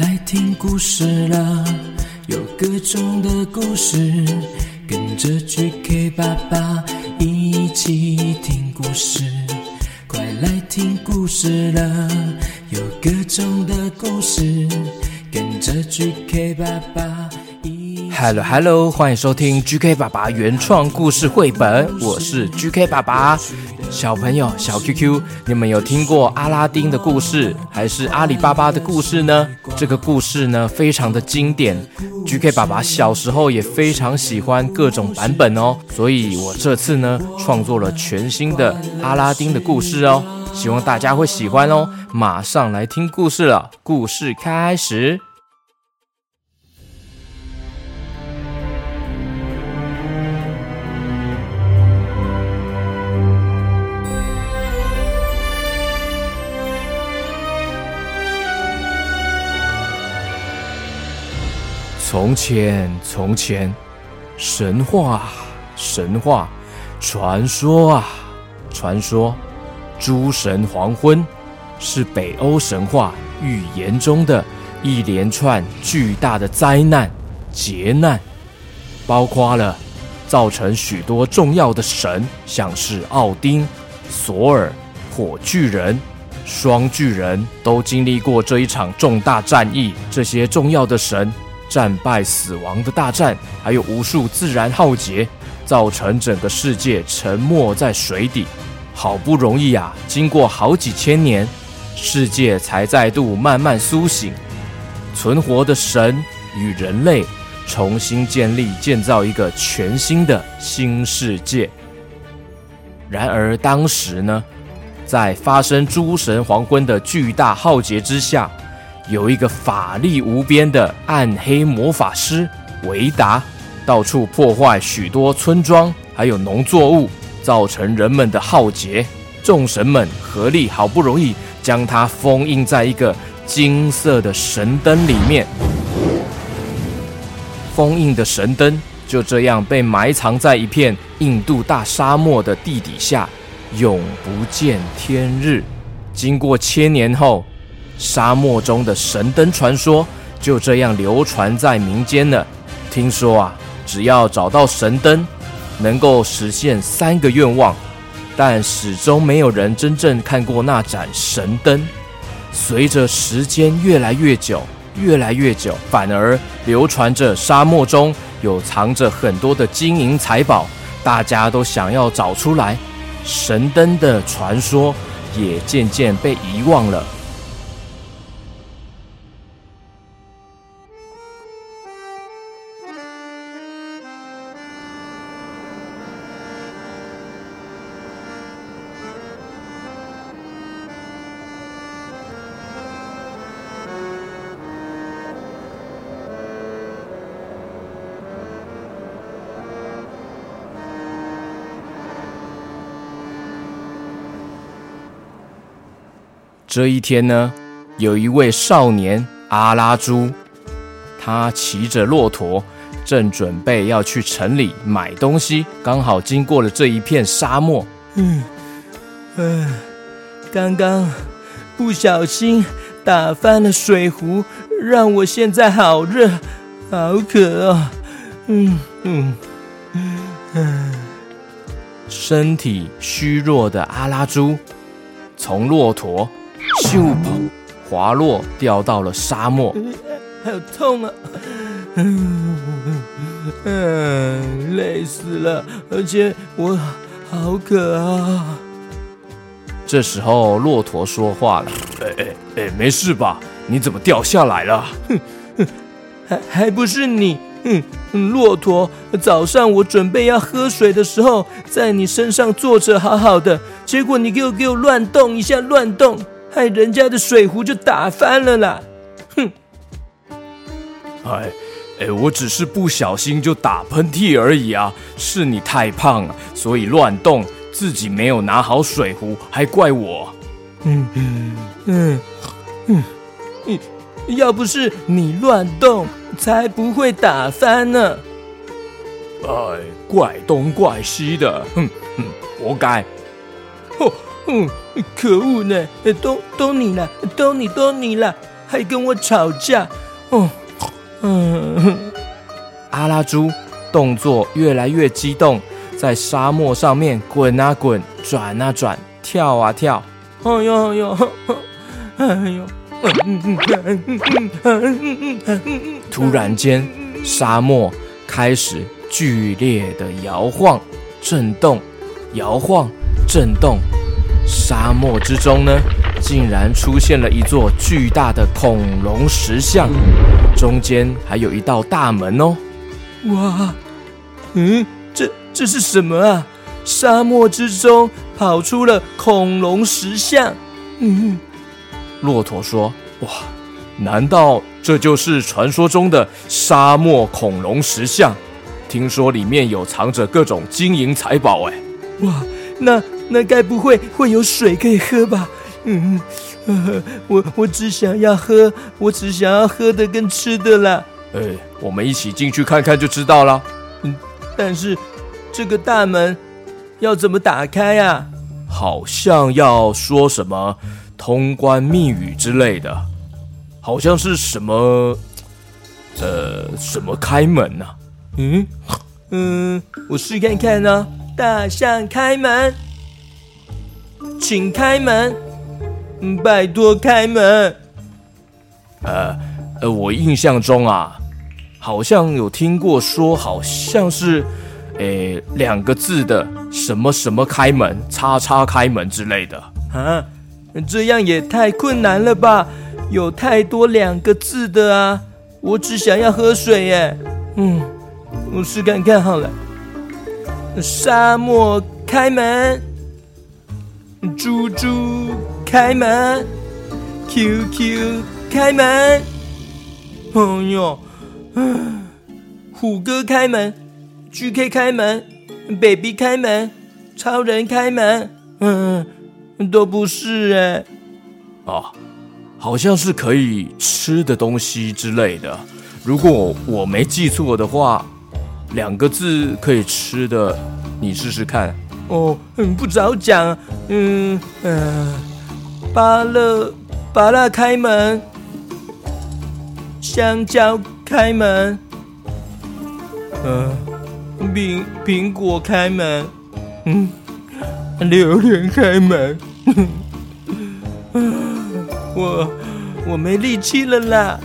来听故事了，有各种的故事，跟着 GK 爸爸一起听故事。快来听故事了，有各种的故事，跟着 GK 爸爸一起。Hello Hello，欢迎收听 GK 爸爸原创故事绘本，我是 GK 爸爸。小朋友，小 QQ，你们有听过阿拉丁的故事，还是阿里巴巴的故事呢？这个故事呢，非常的经典。GK 爸爸小时候也非常喜欢各种版本哦，所以我这次呢，创作了全新的阿拉丁的故事哦，希望大家会喜欢哦。马上来听故事了，故事开始。从前，从前，神话，神话，传说啊，传说，诸神黄昏是北欧神话预言中的一连串巨大的灾难、劫难，包括了造成许多重要的神，像是奥丁、索尔、火巨人、双巨人，都经历过这一场重大战役。这些重要的神。战败死亡的大战，还有无数自然浩劫，造成整个世界沉没在水底。好不容易啊，经过好几千年，世界才再度慢慢苏醒。存活的神与人类重新建立、建造一个全新的新世界。然而当时呢，在发生诸神黄昏的巨大浩劫之下。有一个法力无边的暗黑魔法师维达，到处破坏许多村庄，还有农作物，造成人们的浩劫。众神们合力，好不容易将它封印在一个金色的神灯里面。封印的神灯就这样被埋藏在一片印度大沙漠的地底下，永不见天日。经过千年后。沙漠中的神灯传说就这样流传在民间了。听说啊，只要找到神灯，能够实现三个愿望，但始终没有人真正看过那盏神灯。随着时间越来越久，越来越久，反而流传着沙漠中有藏着很多的金银财宝，大家都想要找出来。神灯的传说也渐渐被遗忘了。这一天呢，有一位少年阿拉朱，他骑着骆驼，正准备要去城里买东西，刚好经过了这一片沙漠。嗯，嗯，刚刚不小心打翻了水壶，让我现在好热，好渴啊！嗯嗯嗯，身体虚弱的阿拉朱从骆驼。咻！滑落，掉到了沙漠。好痛啊！嗯，嗯，累死了，而且我好渴啊。这时候，骆驼说话了：“哎哎哎，没事吧？你怎么掉下来了？哼哼，还还不是你？哼，骆驼，早上我准备要喝水的时候，在你身上坐着好好的，结果你给我给我乱动一下，乱动。”害人家的水壶就打翻了啦！哼！哎哎，我只是不小心就打喷嚏而已啊，是你太胖了，所以乱动，自己没有拿好水壶，还怪我。嗯嗯嗯嗯，要不是你乱动，才不会打翻呢。哎，怪东怪西的，哼哼，活该。哼。嗯，可恶呢！都都你了，都你都你了，还跟我吵架。哦，嗯，阿拉猪动作越来越激动，在沙漠上面滚啊滚，转啊转，跳啊跳。哎呦哎呦，哎呦！突然间，沙漠开始剧烈的摇晃、震动，摇晃、震动。沙漠之中呢，竟然出现了一座巨大的恐龙石像，中间还有一道大门哦。哇，嗯，这这是什么啊？沙漠之中跑出了恐龙石像。嗯，骆驼说：“哇，难道这就是传说中的沙漠恐龙石像？听说里面有藏着各种金银财宝。哎，哇，那……”那该不会会有水可以喝吧？嗯，呃、我我只想要喝，我只想要喝的跟吃的啦。哎，我们一起进去看看就知道了。嗯，但是这个大门要怎么打开呀？好像要说什么通关密语之类的，好像是什么呃什么开门呢？嗯嗯，我试看看呢。大象开门。请开门，拜托开门。呃呃，我印象中啊，好像有听过说，好像是，诶，两个字的什么什么开门，叉叉开门之类的。啊，这样也太困难了吧？有太多两个字的啊！我只想要喝水耶。嗯，我试看看好了。沙漠开门。猪猪开门，QQ 开门，哎呦，虎哥开门，GK 开门，Baby 开门，超人开门，嗯，都不是哎，啊，好像是可以吃的东西之类的。如果我没记错的话，两个字可以吃的，你试试看。哦，嗯，不早讲，嗯嗯、呃，芭乐芭乐开门，香蕉开门，嗯、呃，苹苹果开门，嗯，榴莲开门，我我没力气了啦。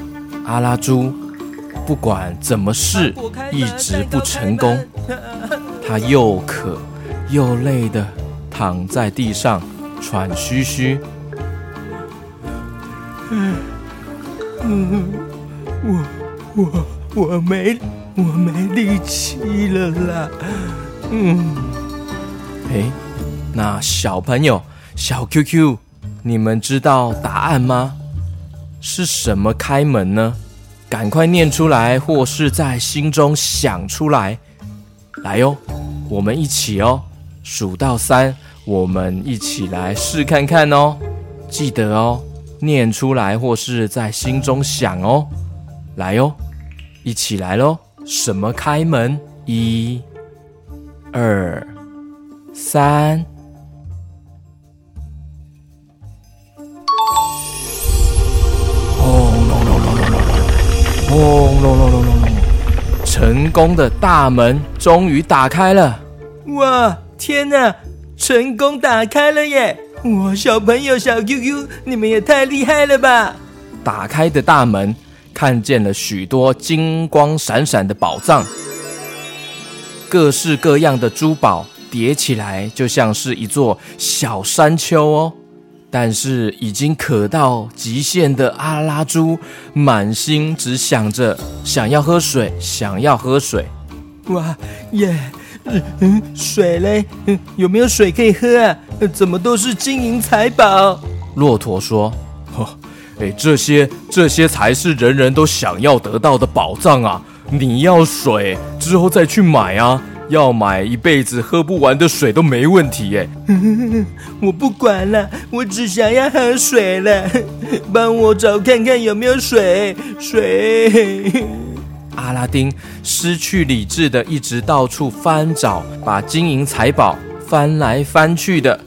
阿拉猪不管怎么试，一直不成功，他又渴。又累的躺在地上喘吁吁。嗯嗯，我我我没我没力气了啦。嗯，哎，那小朋友小 QQ，你们知道答案吗？是什么开门呢？赶快念出来，或是在心中想出来。来哟，我们一起哦。数到三，我们一起来试看看哦。记得哦，念出来或是在心中想哦。来哟，一起来喽！什么开门？一、二、三。轰隆隆隆隆隆隆！隆隆隆隆隆！成功的大门终于打开了！哇！天哪，成功打开了耶！哇，小朋友小 QQ，你们也太厉害了吧！打开的大门看见了许多金光闪闪的宝藏，各式各样的珠宝叠起来就像是一座小山丘哦。但是已经渴到极限的阿拉猪，满心只想着想要喝水，想要喝水。哇耶！嗯，水嘞？嗯，有没有水可以喝啊？怎么都是金银财宝？骆驼说：“呵，哎，这些这些才是人人都想要得到的宝藏啊！你要水之后再去买啊，要买一辈子喝不完的水都没问题耶。我不管了，我只想要喝水了，帮我找看看有没有水，水。”阿拉丁失去理智的，一直到处翻找，把金银财宝翻来翻去的，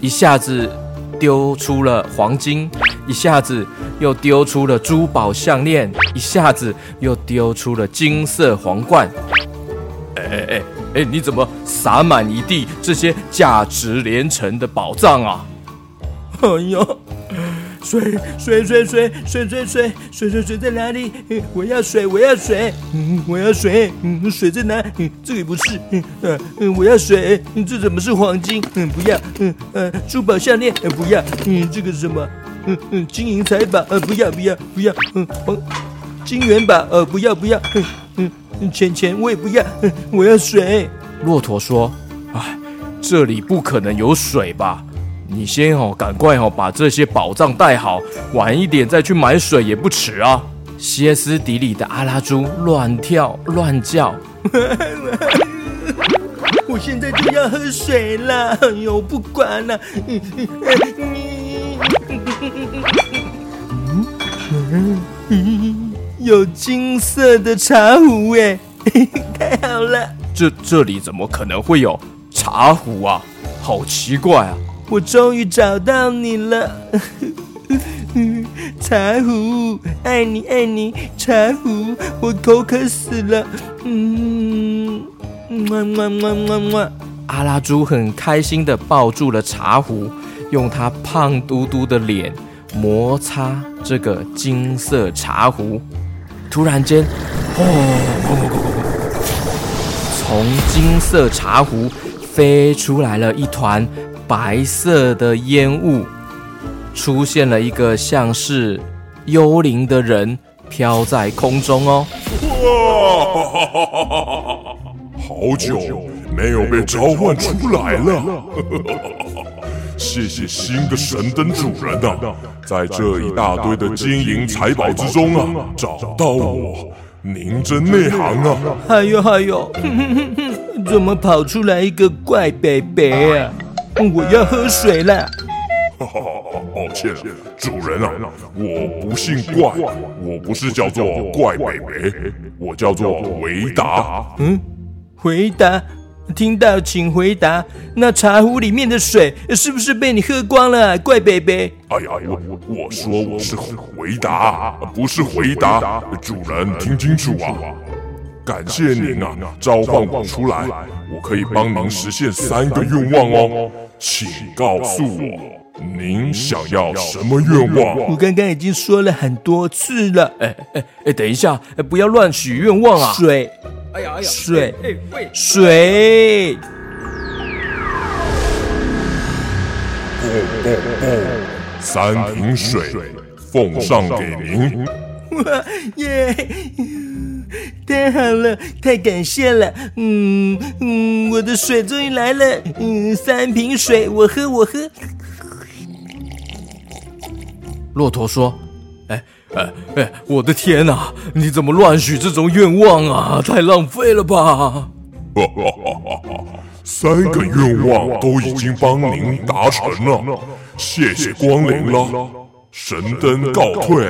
一下子丢出了黄金，一下子又丢出了珠宝项链，一下子又丢出了金色皇冠。哎哎哎哎，你怎么洒满一地这些价值连城的宝藏啊？哎呦！水水水水水水水水水在哪里？我要水，我要水，嗯，我要水，嗯，水在哪？嗯，这里不是，嗯嗯，我要水，嗯这怎么是黄金？嗯，不要，嗯呃，珠宝项链，不要，嗯，这个什么？嗯嗯，金银财宝，呃，不要不要不要，嗯，黄金元宝，呃，不要不要，嗯嗯，钱钱我也不要，嗯我要水。骆驼说：“哎，这里不可能有水吧？”你先哦，赶快哦，把这些宝藏带好，晚一点再去买水也不迟啊！歇斯底里的阿拉猪乱跳乱叫，我现在就要喝水了，哎呦，不管了，嗯嗯，有金色的茶壶哎，太好了！这这里怎么可能会有茶壶啊？好奇怪啊！我终于找到你了，茶壶，爱你爱你，茶壶，我口渴死了，嗯，么么么么么。阿拉猪很开心的抱住了茶壶，用它胖嘟嘟的脸摩擦这个金色茶壶。突然间，哦，从金色茶壶飞出来了一团。白色的烟雾，出现了一个像是幽灵的人飘在空中哦。哇！好久没有被召唤出来了，谢谢新的神灯主人啊，在这一大堆的金银财宝之中啊，找到我，您真内行啊！还有还有，怎么跑出来一个怪北北啊？我要喝水了。哈哈，抱歉，主人啊，我不姓怪，我不是叫做怪伯伯，我叫做维达。嗯，回答，听到请回答。那茶壶里面的水是不是被你喝光了，怪伯伯？哎呀，我我说我是回答，不是回答。主人听清楚啊！感谢您啊，召唤我出来，我可以帮您实现三个愿望哦。请告诉我，您想要什么愿望？我刚刚已经说了很多次了。哎哎哎，等一下，哎，不要乱许愿望啊！水，哎呀哎呀，水，哎喂，水，不不不，三瓶水奉上给您。哇 耶！太好了，太感谢了。嗯嗯，我的水终于来了。嗯，三瓶水，我喝，我喝。骆驼说：“哎哎哎，我的天哪！你怎么乱许这种愿望啊？太浪费了吧！”哈哈哈哈哈！三个愿望都已经帮您达成了，谢谢光临了。神灯告退。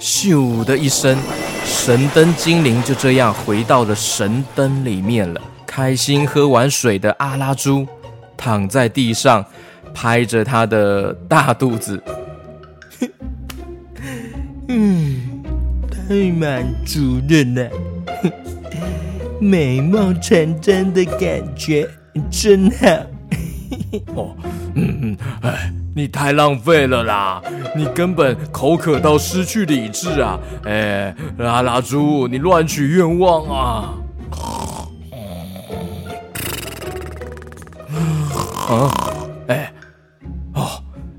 咻的一声。神灯精灵就这样回到了神灯里面了。开心喝完水的阿拉猪躺在地上，拍着他的大肚子。嗯，太满足了呢，美梦成真的感觉真好。哦，嗯嗯，哎。你太浪费了啦！你根本口渴到失去理智啊！哎，拉拉猪，你乱许愿望啊！啊，哎，哦，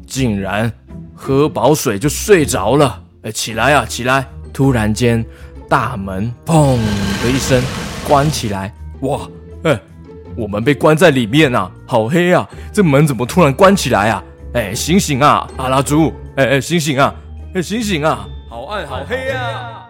竟然喝饱水就睡着了！哎，起来啊，起来！突然间，大门砰的一声关起来，哇，哎，我们被关在里面啊！好黑啊！这门怎么突然关起来啊？哎，醒醒啊，阿拉猪！哎哎，醒醒啊！哎，醒醒啊！好暗，好黑啊！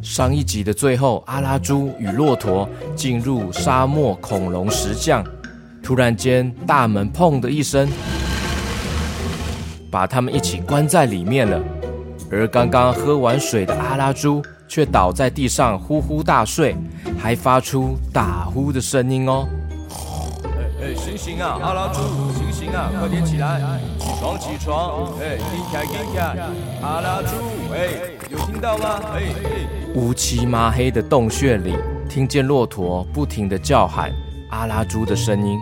上一集的最后，阿拉猪与骆驼进入沙漠恐龙石像。突然间，大门砰的一声把他们一起关在里面了。而刚刚喝完水的阿拉猪却倒在地上呼呼大睡，还发出打呼的声音哦。哎哎，醒醒啊，阿拉猪，醒醒啊，快点起来，起床起床，哎，阿拉猪，哎，有听到吗？哎哎，乌漆麻黑的洞穴里，听见骆驼不停的叫喊阿拉猪的声音。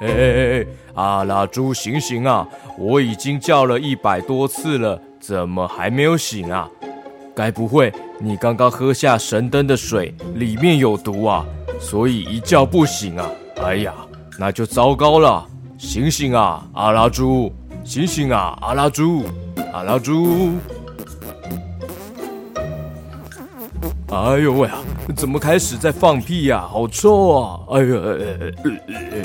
哎哎哎，阿拉猪，醒醒啊！我已经叫了一百多次了，怎么还没有醒啊？该不会你刚刚喝下神灯的水里面有毒啊？所以一觉不醒啊？哎呀，那就糟糕了！醒醒啊，阿拉猪！醒醒啊，阿拉猪！阿拉猪！哎呦喂啊！怎么开始在放屁呀？好臭啊！哎呦！哎哎哎哎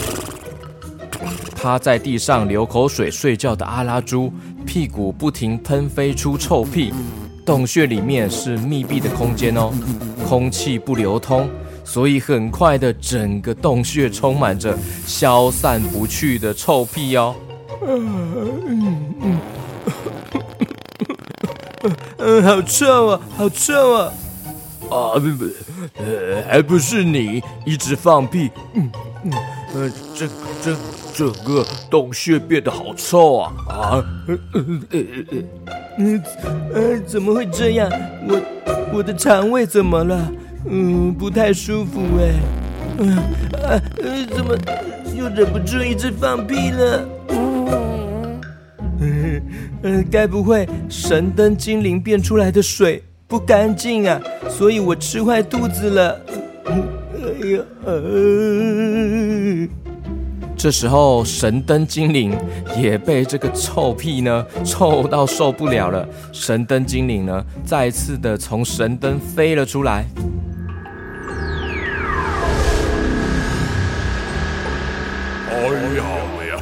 趴在地上流口水睡觉的阿拉猪，屁股不停喷飞出臭屁。洞穴里面是密闭的空间哦，空气不流通，所以很快的整个洞穴充满着消散不去的臭屁哦。嗯 嗯嗯，好臭啊，好臭啊！啊不不，呃，还不是你一直放屁。嗯嗯，呃，这这。整个洞穴变得好臭啊！啊，嗯嗯嗯嗯，呃，怎么会这样？我我的肠胃怎么了？嗯，不太舒服哎。嗯啊呃，怎么又忍不住一直放屁了？嗯嗯嗯，该不会神灯精灵变出来的水不干净啊？所以我吃坏肚子了。哎呀，呃。这时候，神灯精灵也被这个臭屁呢臭到受不了了。神灯精灵呢，再次的从神灯飞了出来。哎呀呀！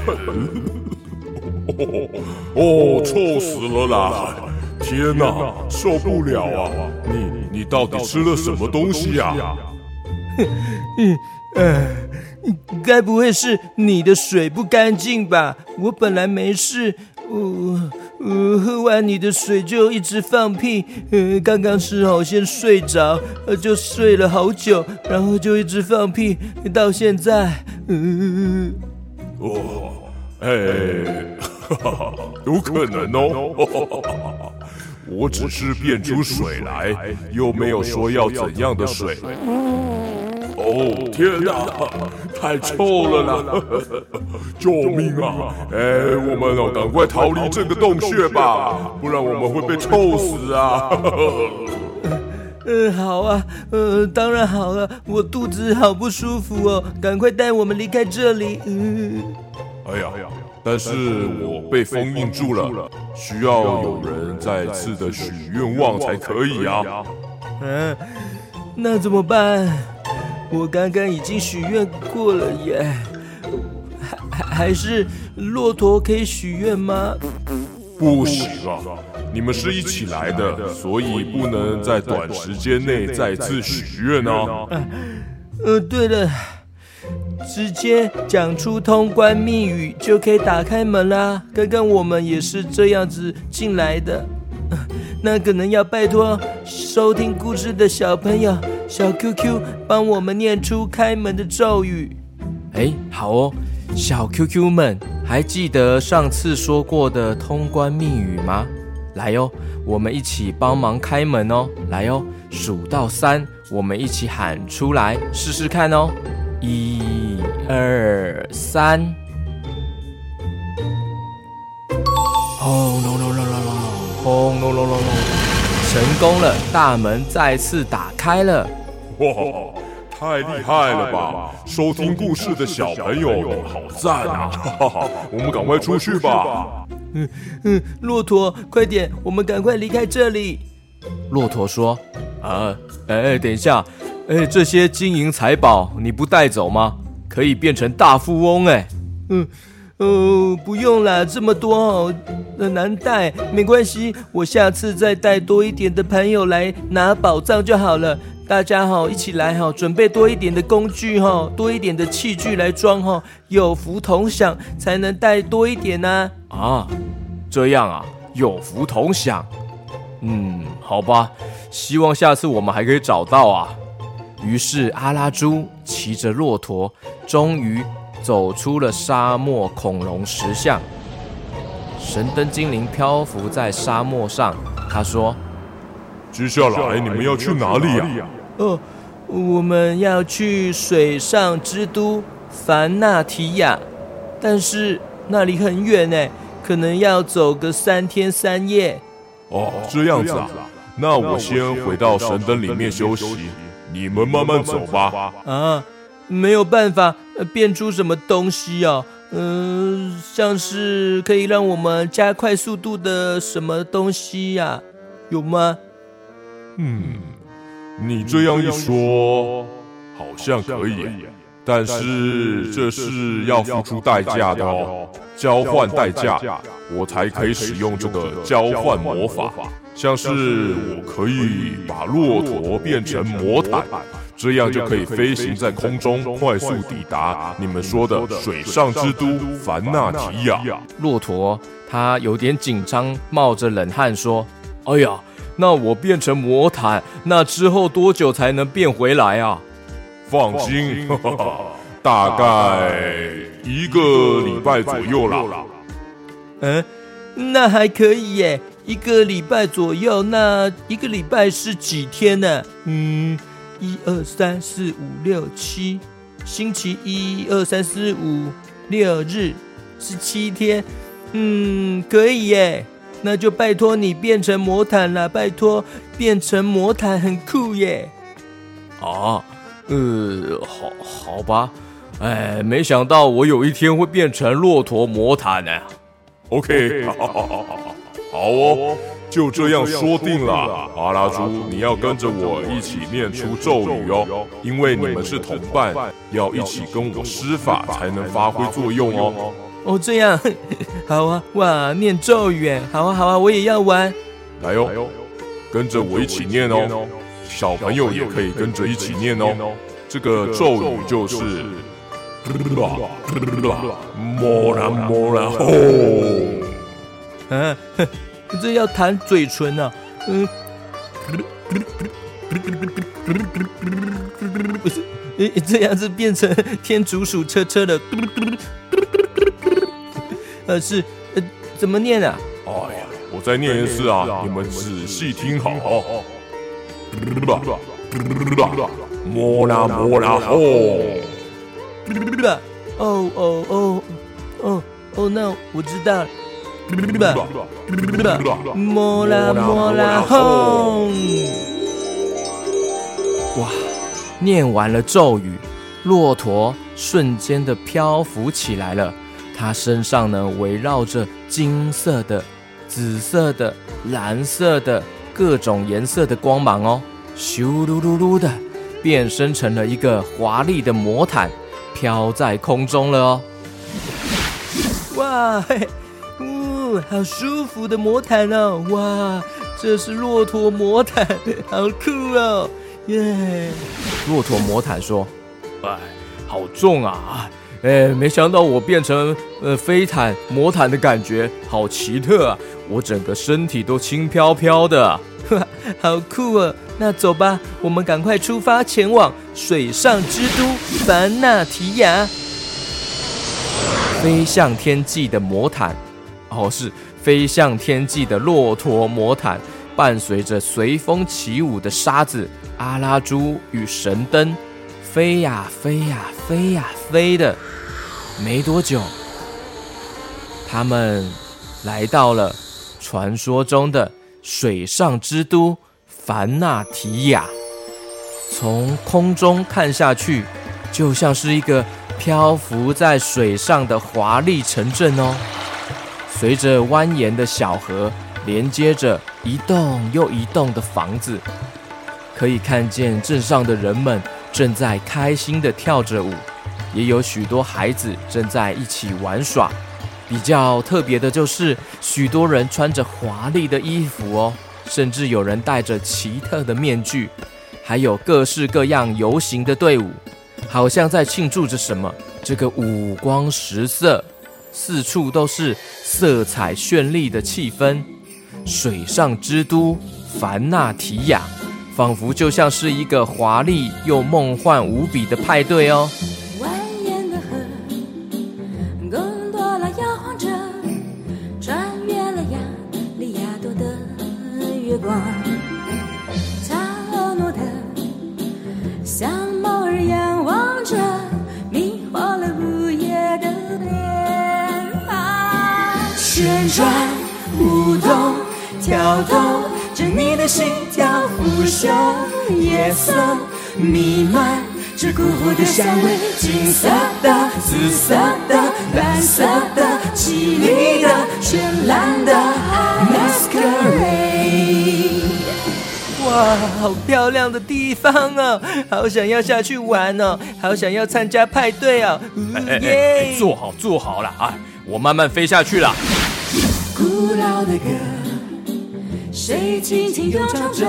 哦，臭死了啦！天哪，受不了啊！你你到底吃了什么东西呀？嗯 嗯。该不会是你的水不干净吧？我本来没事，呃呃，喝完你的水就一直放屁，呃，刚刚吃好先睡着，就睡了好久，然后就一直放屁，到现在，呃，哦，哎，有可能哦，我只是变出水来，又没有说要怎样的水。哦天哪，太臭了啦！救命啊！哎，我们要，赶快逃离这个洞穴吧，不然我们会被臭死啊！嗯，好啊，嗯，当然好了，我肚子好不舒服哦，赶快带我们离开这里。嗯，哎呀，但是我被封印住了，需要有人再次的许愿望才可以啊。嗯，那怎么办？我刚刚已经许愿过了耶，还还是骆驼可以许愿吗？不行啊，你们是一起来的，所以不能在短时间内再次许愿啊。呃，对了，直接讲出通关密语就可以打开门啦。刚刚我们也是这样子进来的。那可能要拜托收听故事的小朋友小 QQ 帮我们念出开门的咒语。哎，好哦，小 QQ 们还记得上次说过的通关密语吗？来哟，我们一起帮忙开门哦。来哟，数到三，我们一起喊出来试试看哦。一、二、三。Oh no no no no no！轰隆隆隆隆，成功了！大门再次打开了。哇，太厉害了吧！收听故事的小朋友好赞啊！哈哈，我们赶快出去吧。嗯嗯，骆驼，快点，我们赶快离开这里。骆驼说：“啊，哎，等一下，哎，这些金银财宝你不带走吗？可以变成大富翁哎。”嗯。哦，不用啦，这么多哦，难带，没关系，我下次再带多一点的朋友来拿宝藏就好了。大家好，一起来哈，准备多一点的工具哈，多一点的器具来装哈，有福同享才能带多一点呢。啊，这样啊，有福同享。嗯，好吧，希望下次我们还可以找到啊。于是阿拉猪骑着骆驼，终于走出了沙漠恐龙石像。神灯精灵漂浮在沙漠上，他说：“接下来你们要去哪里呀？”“哦，我们要去水上之都凡纳提亚，但是那里很远呢，可能要走个三天三夜。”哦，这样子啊，那我先回到神灯里面休息，你们慢慢走吧。啊，没有办法变出什么东西啊，嗯、呃，像是可以让我们加快速度的什么东西呀、啊？有吗？嗯，你这样一说，好像可以，但是这是要付出代价的哦。交换代价，我才可以使用这个交换魔法。像是我可以把骆驼变成魔毯，这样就可以飞行在空中，快速抵达你们说的水上之都凡纳提亚。骆驼他有点紧张，冒着冷汗说：“哎呀，那我变成魔毯，那之后多久才能变回来啊？”放心，哈哈，大概。一个礼拜左右啦。嗯，那还可以耶。一个礼拜左右，那一个礼拜是几天呢？嗯，一二三四五六七，星期一、二、三、四、五、六日是七天。嗯，可以耶。那就拜托你变成魔毯了，拜托变成魔毯很酷耶。啊，呃，好，好吧。哎，没想到我有一天会变成骆驼魔毯呢。OK，好，好，好，好，好，好哦，就这样说定了。阿拉猪，你要跟着我一起念出咒语哦，因为你们是同伴，要一起跟我施法才能发挥作用哦。哦，这样，好啊，哇，念咒语，好啊，好啊，我也要玩。来哟，跟着我一起念哦，小朋友也可以跟着一起念哦。这个咒语就是。莫啦莫啦吼！啊，这要弹嘴唇啊！嗯，不 是，这样子变成天竺鼠车车的。呃，是，呃，怎么念啊？哎呀，我再念一次啊，你们仔细听好。莫啦莫啦吼！哦哦哦哦哦，那我知道了。莫拉莫拉轰！哇，念完了咒语，骆驼瞬间的漂浮起来了。它身上呢，围绕着金色的、紫色的、蓝色的各种颜色的光芒哦，咻噜噜噜的，变身成了一个华丽的魔毯。飘在空中了哦！哇，嘿，呜，好舒服的魔毯哦！哇，这是骆驼魔毯，好酷哦！耶！骆驼魔毯说：“哎，好重啊！哎，没想到我变成呃飞毯魔毯的感觉好奇特啊！我整个身体都轻飘飘的，哇，好酷啊！”那走吧，我们赶快出发前往水上之都凡纳提亚。飞向天际的魔毯，哦，是飞向天际的骆驼魔毯，伴随着随风起舞的沙子阿拉猪与神灯，飞呀飞呀飞呀飞的。没多久，他们来到了传说中的水上之都。凡纳提亚，从空中看下去，就像是一个漂浮在水上的华丽城镇哦。随着蜿蜒的小河，连接着一栋又一栋的房子，可以看见镇上的人们正在开心地跳着舞，也有许多孩子正在一起玩耍。比较特别的就是，许多人穿着华丽的衣服哦。甚至有人戴着奇特的面具，还有各式各样游行的队伍，好像在庆祝着什么。这个五光十色、四处都是色彩绚丽的气氛。水上之都凡纳提亚，仿佛就像是一个华丽又梦幻无比的派对哦。动着你的心跳，腐朽夜色弥漫着蛊惑的香味，金色的、紫色的、蓝色的、绮丽的、绚烂的 masquerade。哇，好漂亮的地方哦！好想要下去玩哦，好想要参加派对哦！哎哎哎，坐好坐好了啊，我慢慢飞下去了。古老的歌。谁轻轻悠唱着，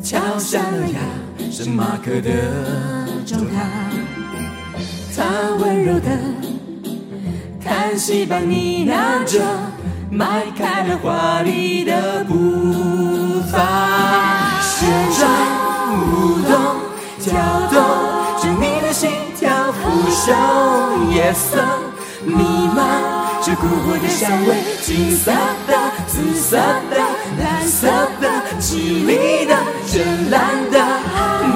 敲响了亚圣马克的钟塔。他温柔的叹息般呢喃着，迈开了华丽的步伐。旋转舞动，跳动着你的心跳，腐朽夜色弥漫。这蛊惑的香味，金色的、紫色的、蓝色的、绮丽的、绚烂的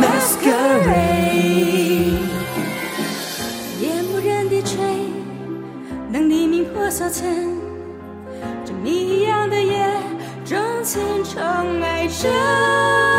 masquerade。夜幕人低垂，能黎明破晓前，这谜一样的夜，钟情宠爱着。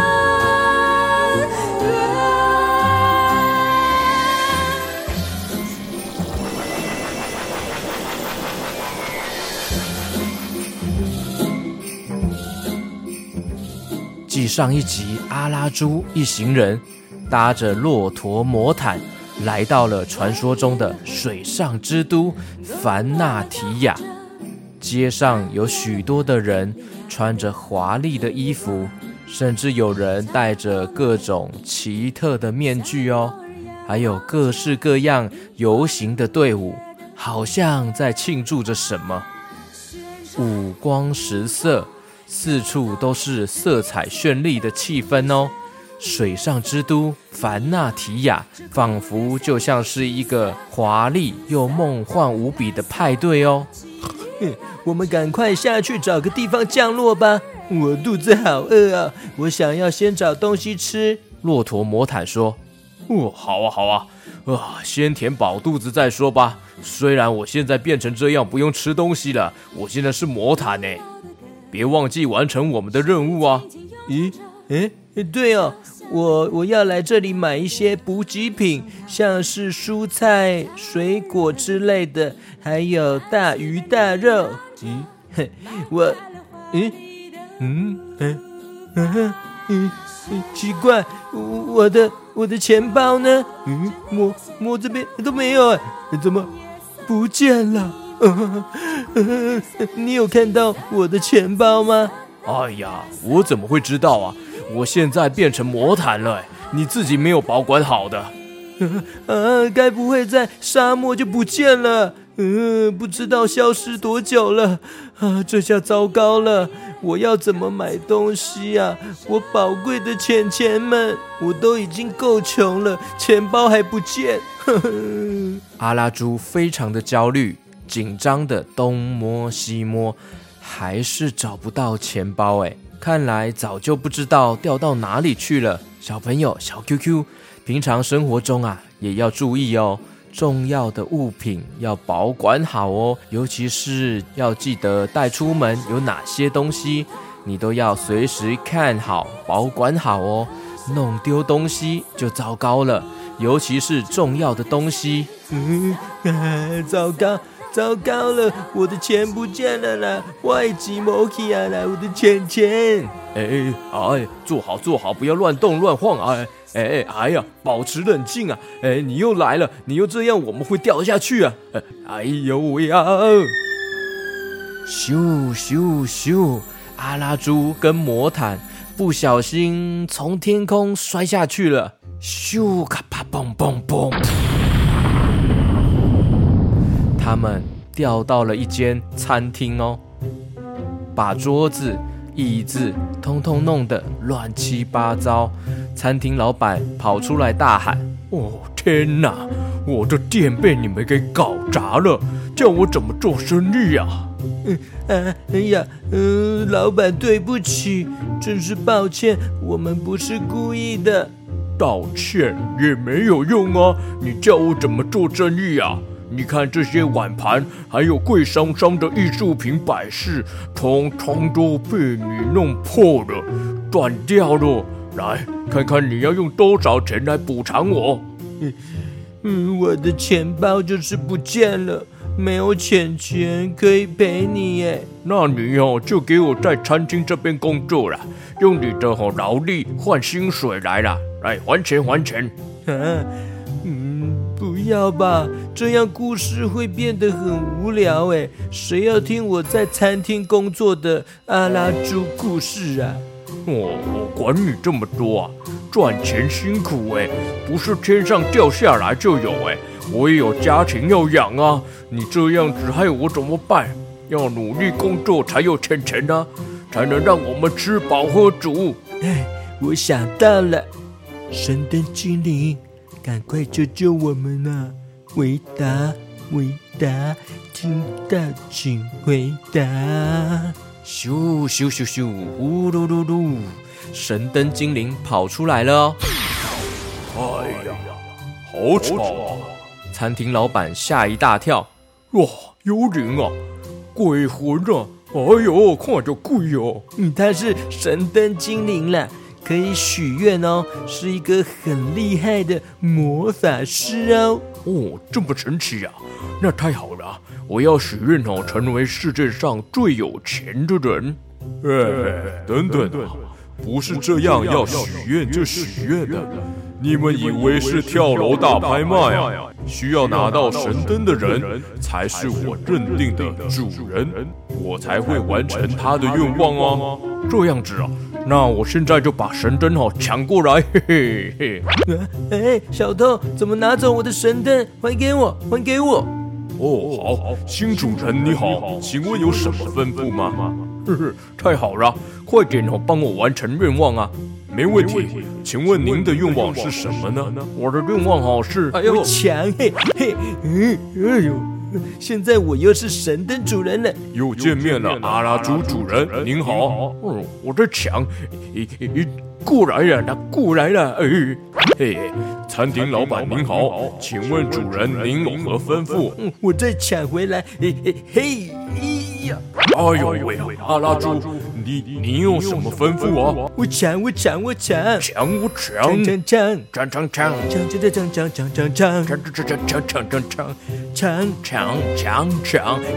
上一集，阿拉猪一行人搭着骆驼魔毯来到了传说中的水上之都凡纳提亚。街上有许多的人穿着华丽的衣服，甚至有人戴着各种奇特的面具哦，还有各式各样游行的队伍，好像在庆祝着什么，五光十色。四处都是色彩绚丽的气氛哦，水上之都凡纳提亚仿佛就像是一个华丽又梦幻无比的派对哦。我们赶快下去找个地方降落吧，我肚子好饿啊，我想要先找东西吃。骆驼魔毯说：“哦，好啊，好啊，啊，先填饱肚子再说吧。虽然我现在变成这样不用吃东西了，我现在是魔毯呢。”别忘记完成我们的任务啊！咦，诶，对哦，我我要来这里买一些补给品，像是蔬菜、水果之类的，还有大鱼大肉。咦，嘿，我，咦，嗯，嗯，嗯，嗯，奇怪，我的我的钱包呢？嗯，摸摸这边都没有哎，怎么不见了？呃呃，你有看到我的钱包吗？哎呀，我怎么会知道啊？我现在变成魔毯了，你自己没有保管好的。呃，该不会在沙漠就不见了？嗯，不知道消失多久了。啊，这下糟糕了，我要怎么买东西啊？我宝贵的钱钱们，我都已经够穷了，钱包还不见。呵呵。阿拉猪非常的焦虑。紧张的东摸西摸，还是找不到钱包哎！看来早就不知道掉到哪里去了。小朋友，小 QQ，平常生活中啊，也要注意哦，重要的物品要保管好哦，尤其是要记得带出门有哪些东西，你都要随时看好、保管好哦。弄丢东西就糟糕了，尤其是重要的东西。嗯，糟糕。糟糕了，我的钱不见了啦！外籍摩奇啊，啦我的钱钱！哎哎，坐好坐好，不要乱动乱晃！哎哎哎呀，保持冷静啊！哎，你又来了，你又这样，我们会掉下去啊！哎呦喂呀！咻咻咻！阿拉猪跟魔毯不小心从天空摔下去了！咻咔啪嘣嘣嘣！他们掉到了一间餐厅哦，把桌子、椅子通通弄得乱七八糟。餐厅老板跑出来大喊：“哦，天哪！我的店被你们给搞砸了，叫我怎么做生意呀？”嗯啊，哎呀，嗯、呃，老板对不起，真是抱歉，我们不是故意的。道歉也没有用啊！你叫我怎么做生意啊？你看这些碗盘，还有贵桑桑的艺术品摆饰，通通都被你弄破了，断掉了。来看看你要用多少钱来补偿我？嗯嗯，我的钱包就是不见了，没有钱钱可以赔你耶。那你哦，就给我在餐厅这边工作啦，用你的哦劳力换薪水来啦。来还钱还钱！啊，嗯，不要吧，这样故事会变得很无聊哎。谁要听我在餐厅工作的阿拉猪故事啊？哦，我管你这么多啊！赚钱辛苦哎，不是天上掉下来就有哎，我也有家庭要养啊。你这样子害我怎么办？要努力工作才有钱钱呢，才能让我们吃饱喝足。哎，我想到了。神灯精灵，赶快救救我们啊！回答，回答，听到请回答。咻咻咻咻，呼噜噜噜，神灯精灵跑出来了哦！哎呀，好吵啊！餐厅老板吓一大跳。哇，幽灵啊，鬼魂啊！哎呦，看着鬼哦！嗯，他是神灯精灵了。可以许愿哦，是一个很厉害的魔法师哦。哦，这么神奇呀、啊？那太好了！我要许愿哦，成为世界上最有钱的人。哎，等等，不是这样，要许愿就许愿的。你们以为是跳楼大拍卖啊？需要拿到神灯的人才是我认定的主人，我才会完成他的愿望哦。这样子啊，那我现在就把神灯哦抢过来，嘿嘿嘿。哎，小偷怎么拿走我的神灯？还给我，还给我！哦，好，新主人你好，请问有什么吩咐吗？呵呵，太好了，快点哦，帮我完成愿望啊！没问题，请问您的愿望是什么呢？我的愿望好是，哎呦，强嘿嘿，哎呦，现在我又是神灯主人了，又见面了，阿拉猪主人，您好。嗯，我在抢，咦咦，过来了，他过来了，哎，嘿，餐厅老板您好，请问主人您有何吩咐？我再抢回来，嘿嘿嘿。哎呦喂，阿拉猪，你你有什么吩咐啊？我抢我抢我抢，抢我抢，抢抢抢抢抢抢，抢抢抢抢抢抢抢抢，抢抢抢抢抢抢抢，抢抢抢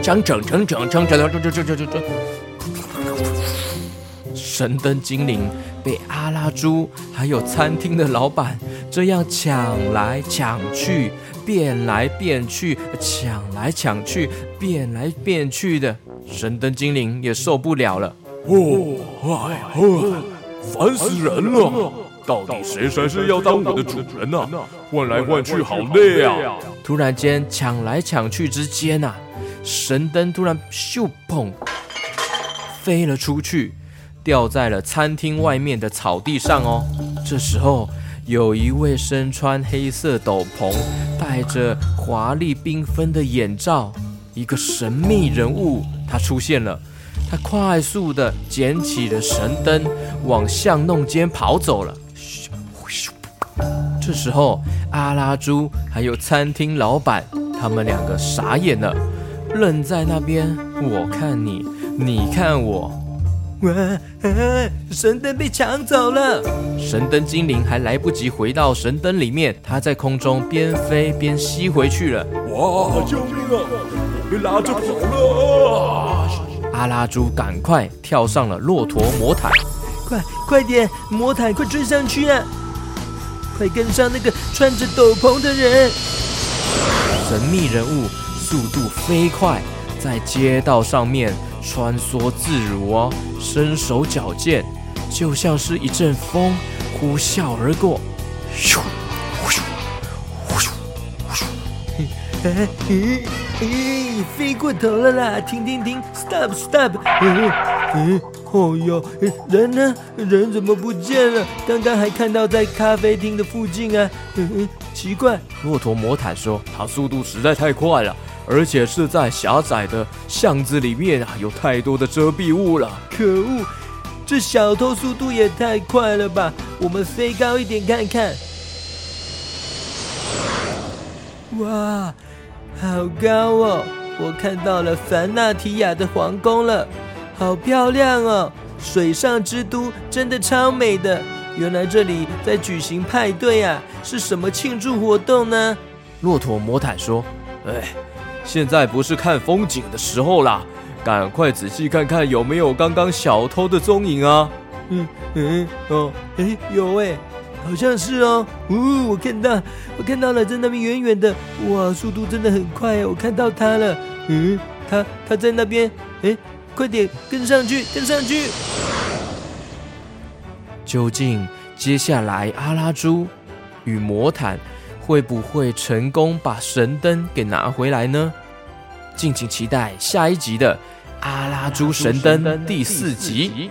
抢抢抢抢抢抢抢抢抢抢抢。神灯精灵被阿拉猪还有餐厅的老板这样抢来抢去。变来变去，抢来抢去，变来变去的，神灯精灵也受不了了。哦，哎，哦，烦死人了！到底谁才是要当我的主人呢？换来换去好累啊！突然间，抢来抢去之间啊，神灯突然咻砰飞了出去，掉在了餐厅外面的草地上哦。这时候。有一位身穿黑色斗篷、戴着华丽缤纷的眼罩，一个神秘人物，他出现了。他快速地捡起了神灯，往巷弄间跑走了。这时候，阿拉猪还有餐厅老板，他们两个傻眼了，愣在那边。我看你，你看我。哇！神灯被抢走了，神灯精灵还来不及回到神灯里面，他在空中边飞边吸回去了。哇！救命啊！被拉着跑了！阿拉猪赶快跳上了骆驼魔毯，快快点，魔毯快追上去啊！快跟上那个穿着斗篷的人！神秘人物速度飞快，在街道上面。穿梭自如哦，身手矫健，就像是一阵风呼啸而过。咻，咻，咻，咻，咻，咦。飞过头了啦！停停停，stop stop！哎哎，哦哟，人呢？人怎么不见了？刚刚还看到在咖啡厅的附近啊！嗯嗯，奇怪。骆驼魔毯说：“他速度实在太快了，而且是在狭窄的巷子里面啊，有太多的遮蔽物了。可恶，这小偷速度也太快了吧！我们飞高一点看看。哇！”好高哦！我看到了凡纳提亚的皇宫了，好漂亮哦！水上之都真的超美的。原来这里在举行派对啊，是什么庆祝活动呢？骆驼魔毯说：“哎，现在不是看风景的时候啦，赶快仔细看看有没有刚刚小偷的踪影啊！”嗯嗯哦，哎有哎。好像是哦，呜，我看到，我看到了，在那边远远的，哇，速度真的很快，我看到他了，嗯，他他在那边，哎，快点跟上去，跟上去。究竟接下来阿拉猪与魔毯会不会成功把神灯给拿回来呢？敬请期待下一集的《阿拉猪神灯》第四集。